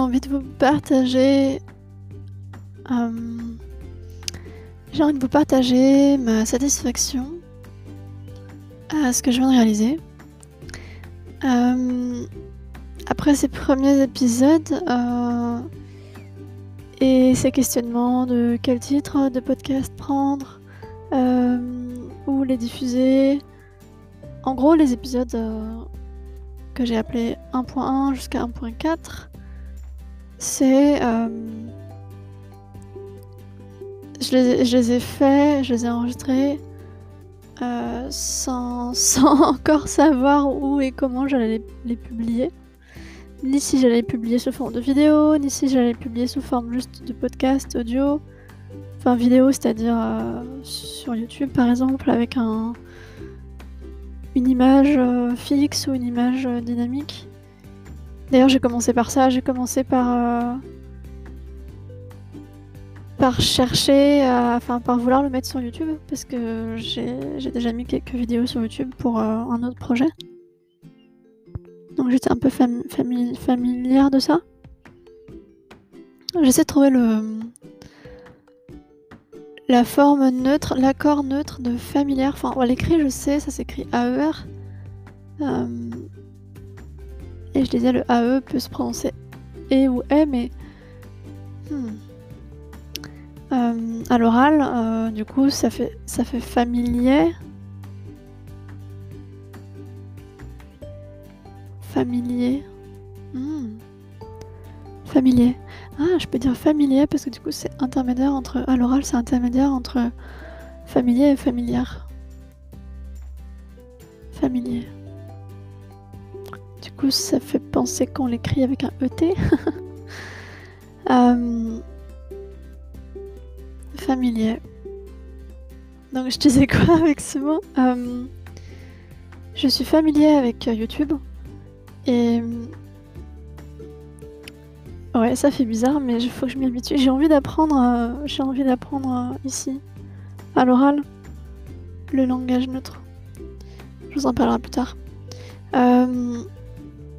envie de vous partager. euh, j'ai envie de vous partager ma satisfaction à ce que je viens de réaliser. Euh, après ces premiers épisodes euh, et ces questionnements de quel titre de podcast prendre, où les diffuser. En gros, les épisodes que j'ai appelés 1.1 jusqu'à 1.4, c'est. euh, je, les, ai faits, je les ai enregistrés euh, sans, encore savoir où et comment j'allais les, publier. Ni si j'allais les publier sous forme de vidéo, ni si j'allais les publier sous forme juste de podcast audio. Enfin, vidéo, c'est-à-dire euh, sur YouTube par exemple, avec un, une image fixe ou une image dynamique. D'ailleurs, j'ai commencé par ça, j'ai commencé par. euh, par chercher, à- enfin par vouloir le mettre sur YouTube, parce que j'ai déjà mis quelques vidéos sur YouTube pour euh, un autre projet. Donc j'étais un peu fam- fami- familière de ça. J'essaie de trouver le la forme neutre, l'accord neutre de familière. Enfin, à l'écrit, je sais, ça s'écrit AER. Euh, et je disais, le AE peut se prononcer E ou E, mais. hmm. Euh, à l'oral, euh, du coup, ça fait, ça fait familier. Familier. Hmm. Familier. Ah, je peux dire familier parce que du coup, c'est intermédiaire entre. À l'oral, c'est intermédiaire entre familier et familière. Familier. Ça fait penser qu'on l'écrit avec un ET. Euh, familier. Donc je disais quoi avec ce mot? Euh, Je suis familier avec euh, YouTube et ouais ça fait bizarre mais il faut que je m'y habitue. J'ai envie d'apprendre, euh, j'ai envie d'apprendre ici à l'oral le langage neutre. Je vous en parlerai plus tard. Euh,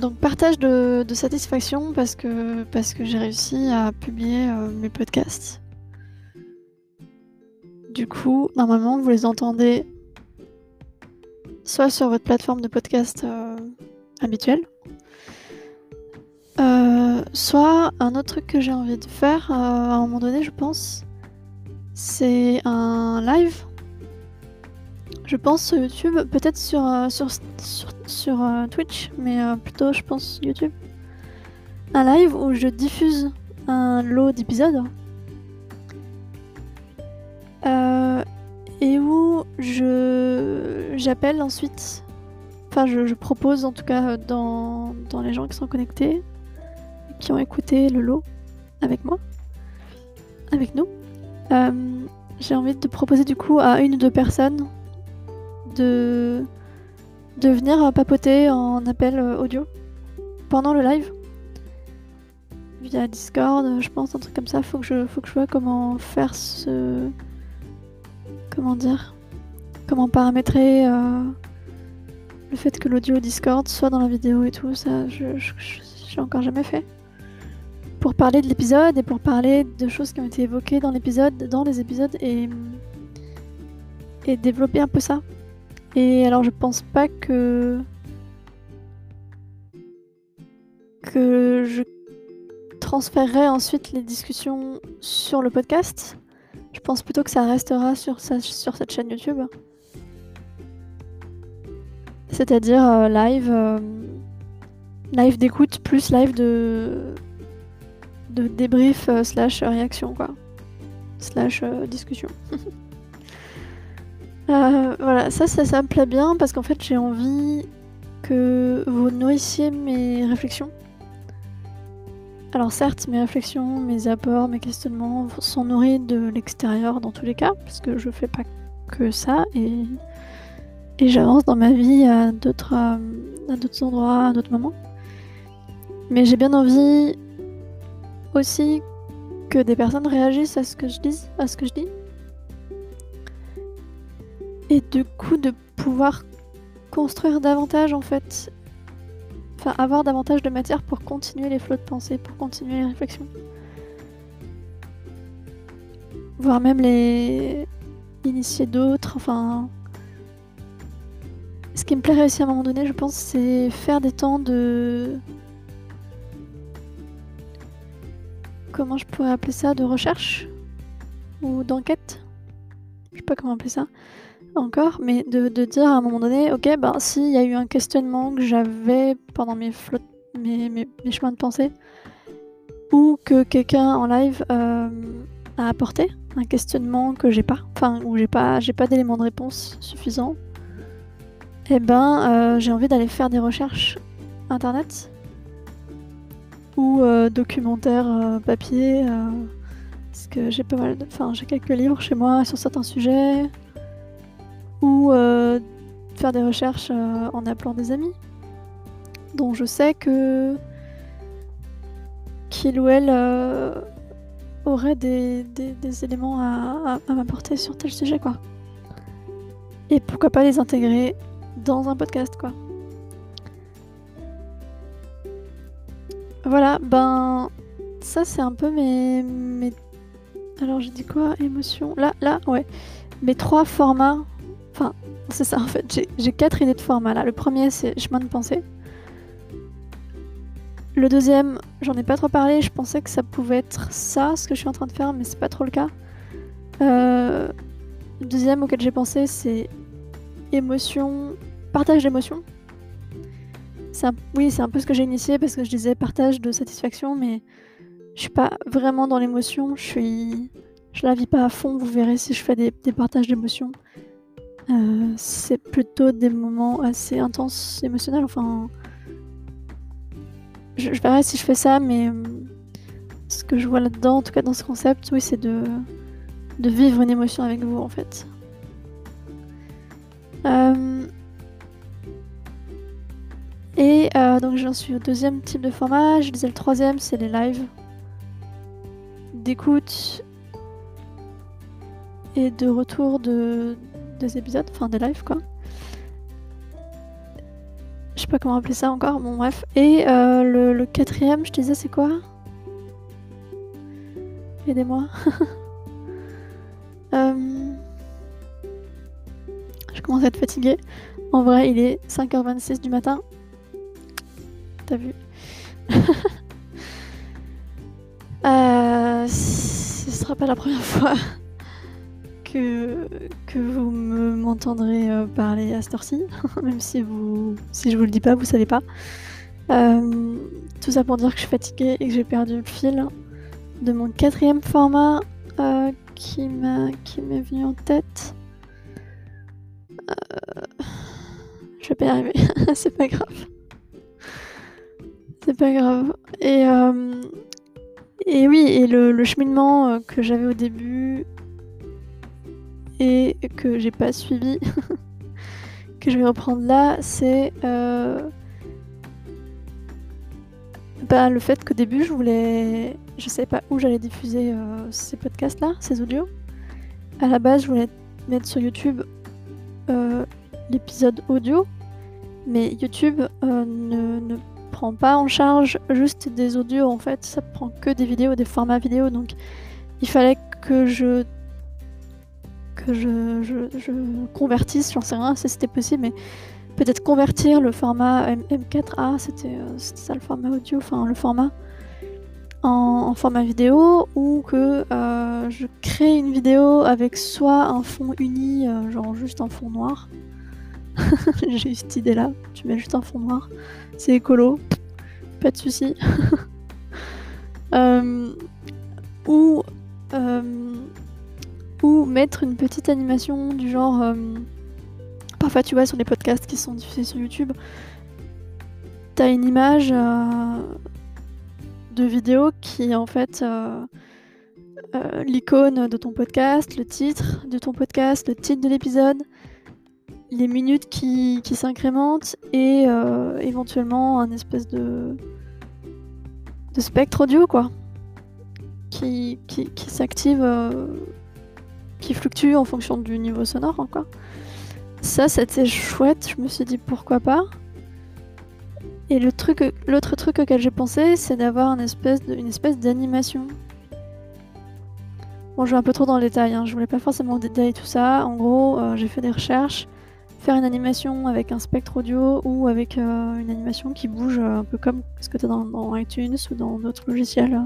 donc partage de, satisfaction parce que, parce que j'ai réussi à publier euh, mes podcasts. Du coup, normalement, vous les entendez soit sur votre plateforme de podcast euh, habituelle, euh, soit un autre truc que j'ai envie de faire à un moment donné, je pense, c'est un live. Je pense YouTube, peut-être sur, euh, sur, sur, euh, Twitch, mais euh, plutôt je pense YouTube. Un live où je diffuse un lot d'épisodes et où je j'appelle ensuite, enfin je, je propose en tout cas dans, dans les gens qui sont connectés, qui ont écouté le lot avec moi, avec nous. J'ai envie de proposer du coup à une ou deux personnes de, de venir papoter en appel euh, audio pendant le live via Discord, je pense, un truc comme ça. Faut que je, faut que je vois comment faire ce. Comment dire Comment paramétrer euh, le fait que l'audio Discord soit dans la vidéo et tout. Ça, je, je, encore jamais fait. Pour parler de l'épisode et pour parler de choses qui ont été évoquées dans l'épisode, dans les épisodes et. et développer un peu ça. Et alors, je pense pas que. que je transférerai ensuite les discussions sur le podcast. Je pense plutôt que ça restera sur, sa- sur cette chaîne YouTube. C'est-à-dire euh, live, euh, live d'écoute plus live de, de débrief euh, slash réaction quoi. Slash discussion. Euh, voilà, ça, ça, me plaît bien parce qu'en fait j'ai envie que vous nourrissiez mes réflexions. Alors certes, mes réflexions, mes apports, mes questionnements sont nourris de l'extérieur dans tous les cas, parce que je fais pas que ça et, j'avance dans ma vie à d'autres à d'autres endroits, à d'autres moments. Mais j'ai bien envie aussi que des personnes réagissent à ce que je dis, à ce que je dis. Et du coup de pouvoir construire davantage en fait. Enfin avoir davantage de matière pour continuer les flots de pensée, pour continuer les réflexions. Voire même les initier d'autres, enfin... Ce qui me plairait aussi à un moment donné, je pense, c'est faire des temps de... Comment je pourrais appeler ça? De recherche? Ou d'enquête? Pas comment appeler ça encore, mais de, dire à un moment donné, ok, ben s'il y a eu un questionnement que j'avais pendant mes, mes, mes, chemins de pensée, ou que quelqu'un en live euh, a apporté un questionnement que j'ai pas, enfin, où j'ai pas, j'ai pas d'éléments de réponse suffisants, et eh ben euh, j'ai envie d'aller faire des recherches internet ou euh, documentaires papier, parce que j'ai pas mal de, enfin, j'ai quelques livres chez moi sur certains sujets ou euh, faire des recherches euh, en appelant des amis dont je sais que qu'il ou elle euh, aurait des, éléments à, m'apporter sur tel sujet quoi. Et pourquoi pas les intégrer dans un podcast quoi. Voilà, ben ça c'est un peu mes, mes... Alors j'ai dit quoi? Émotion Là, là, ouais. Mes trois formats Enfin, c'est ça en fait. J'ai quatre idées de format là. Le premier, c'est chemin de pensée. Le deuxième, j'en ai pas trop parlé. Je pensais que ça pouvait être ça, ce que je suis en train de faire, mais c'est pas trop le cas. Euh, le deuxième auquel j'ai pensé, c'est émotion, partage d'émotions. Oui, c'est un peu ce que j'ai initié parce que je disais partage de satisfaction, mais je suis pas vraiment dans l'émotion. Je la vis pas à fond. Vous verrez si je fais des, partages d'émotions. Euh, c'est plutôt des moments assez intenses émotionnels. Enfin, je, verrai si je fais ça, mais euh, ce que je vois là-dedans, en tout cas dans ce concept, oui, c'est de, de vivre une émotion avec vous en fait. Euh, et donc j'en suis au deuxième type de format. Je disais le troisième, c'est les lives d'écoute et de retour de, des épisodes, enfin des lives quoi. Je sais pas comment appeler ça encore, bon bref. Et euh, le, quatrième, je disais, c'est quoi? Aidez-moi. Euh, je commence à être fatiguée. En vrai, il est 5h26 du matin. T'as vu? sera pas la première fois que, que vous m'entendrez euh, parler à cette heure-ci, même si, vous, si je vous le dis pas, vous savez pas. Euh, tout ça pour dire que je suis fatiguée et que j'ai perdu le fil de mon quatrième format euh, qui m'est venu en tête. je vais pas y arriver, c'est pas grave. C'est pas grave. Et, et oui, et le, cheminement que j'avais au début et que j'ai pas suivi, que je vais reprendre là, c'est euh, bah, le fait qu'au début je voulais. Je sais pas où j'allais diffuser euh, ces podcasts là, ces audios. À la base, je voulais mettre sur YouTube euh, l'épisode audio, mais YouTube ne prend pas en charge juste des audios en fait, ça prend que des vidéos, des formats vidéo, donc il fallait que je que je, je, convertisse, j'en sais rien si c'était possible, mais peut-être convertir le format M 4 a c'était ça le format audio, enfin le format en, format vidéo, ou que euh, je crée une vidéo avec soit un fond uni, euh, genre juste un fond noir. J'ai eu cette idée là, tu mets juste un fond noir, c'est écolo, pas de soucis. Euh, ou ou mettre une petite animation du genre. Euh, parfois, tu vois, sur les podcasts qui sont diffusés sur YouTube, t'as une image euh, de vidéo qui est en fait euh, l'icône de ton podcast, le titre de ton podcast, le titre de l'épisode, les minutes qui, s'incrémentent et éventuellement un espèce de, spectre audio quoi qui, qui, qui s'active qui fluctue en fonction du niveau sonore encore. Ça, c'était chouette, je me suis dit pourquoi pas. Et le truc, l'autre truc auquel j'ai pensé, c'est d'avoir une espèce, de, une espèce d'animation. Bon, je vais un peu trop dans le détail, hein. je voulais pas forcément détailler tout ça. En gros, euh, j'ai fait des recherches. Faire une animation avec un spectre audio ou avec euh, une animation qui bouge euh, un peu comme ce que tu as dans, iTunes ou dans d'autres logiciels.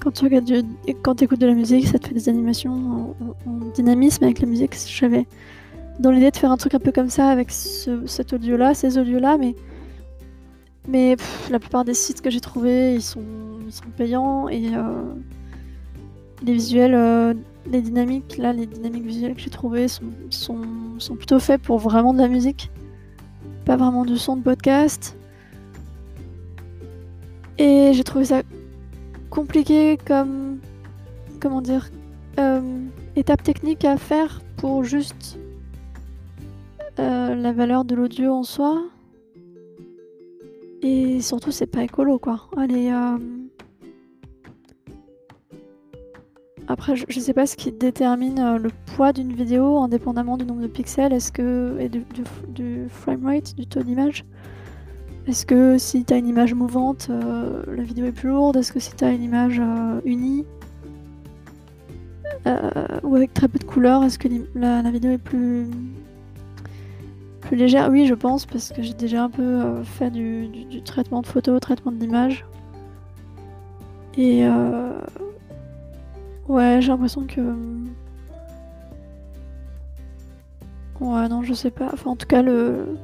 Quand tu regardes quand écoutes de la musique, ça te fait des animations en, dynamisme avec la musique. J'avais dans l'idée de faire un truc un peu comme ça avec cet audio-là, ces audios-là, mais mais la plupart des sites que j'ai trouvés, ils sont, ils sont payants et euh, les visuels, euh, les dynamiques, là, les dynamiques visuelles que j'ai trouvées sont, plutôt faits pour vraiment de la musique, pas vraiment du son de podcast. Et j'ai trouvé ça compliqué comme, comment dire, euh, étape technique à faire pour juste la valeur de l'audio en soi. Et surtout, c'est pas écolo, quoi. Allez, Après, je, sais pas ce qui détermine euh, le poids d'une vidéo indépendamment du nombre de pixels est-ce que et du, du, framerate, du taux d'image? Est-ce que si t'as une image mouvante, euh, la vidéo est plus lourde? Est-ce que si t'as une image euh, unie ou avec très peu de couleurs, est-ce que la, vidéo est plus plus légère? Oui, je pense, parce que j'ai déjà un peu fait du, traitement de photos, traitement d'image. Et. Ouais, j'ai l'impression que... Ouais, non, je sais pas. Enfin, en tout cas, le...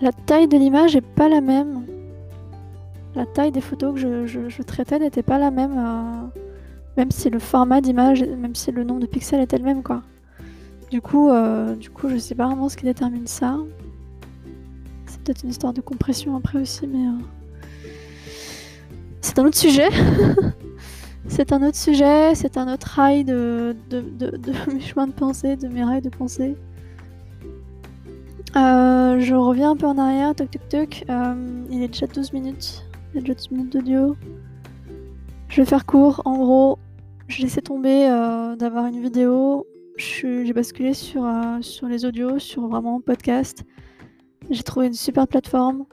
la taille de l'image est pas la même. La taille des photos que je, traitais n'était pas la même. Euh, même si le format d'image, même si le nombre de pixels était le même, quoi. Du coup, euh, du coup, je sais pas vraiment ce qui détermine ça. C'est peut-être une histoire de compression après aussi, mais euh, c'est un autre sujet. c'est un autre sujet, c'est un autre rail de, mes chemins de pensée, de mes rails de pensée. Euh, je reviens un peu en arrière, toc toc toc. il est déjà 12 minutes. Il a déjà 12 minutes d'audio. Je vais faire court. En gros, je laissais tomber d'avoir une vidéo j'ai basculé sur, euh, sur les audios, sur vraiment podcast. J'ai trouvé une super plateforme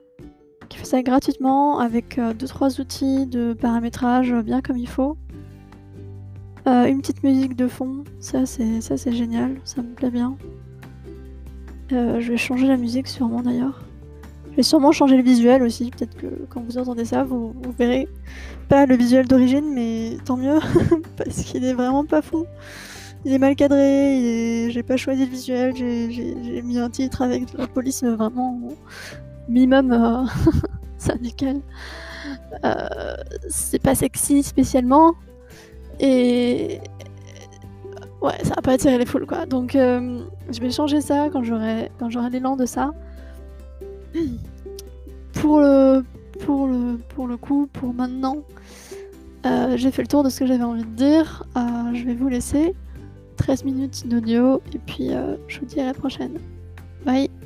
qui fait ça gratuitement avec 2-3 euh, outils de paramétrage bien comme il faut. Euh, une petite musique de fond, ça c'est ça c'est génial, ça me plaît bien. je vais changer la musique sûrement d'ailleurs. Je vais sûrement changer le visuel aussi, peut-être que quand vous entendez ça, vous, vous verrez pas le visuel d'origine, mais tant mieux, parce qu'il est vraiment pas fou il est mal cadré, j'ai pas choisi le visuel, j'ai mis un titre avec la police, mais vraiment minimum euh, syndical. Euh, c'est pas sexy spécialement. Et ouais, ça va pas attirer les foules quoi. Donc euh, je vais changer ça quand j'aurai quand j'aurai l'élan de ça. Pour le pour le pour le coup, pour maintenant, j'ai fait le tour de ce que j'avais envie de dire. je vais vous laisser. 13 minutes d'audio et puis je vous dis à la prochaine. Bye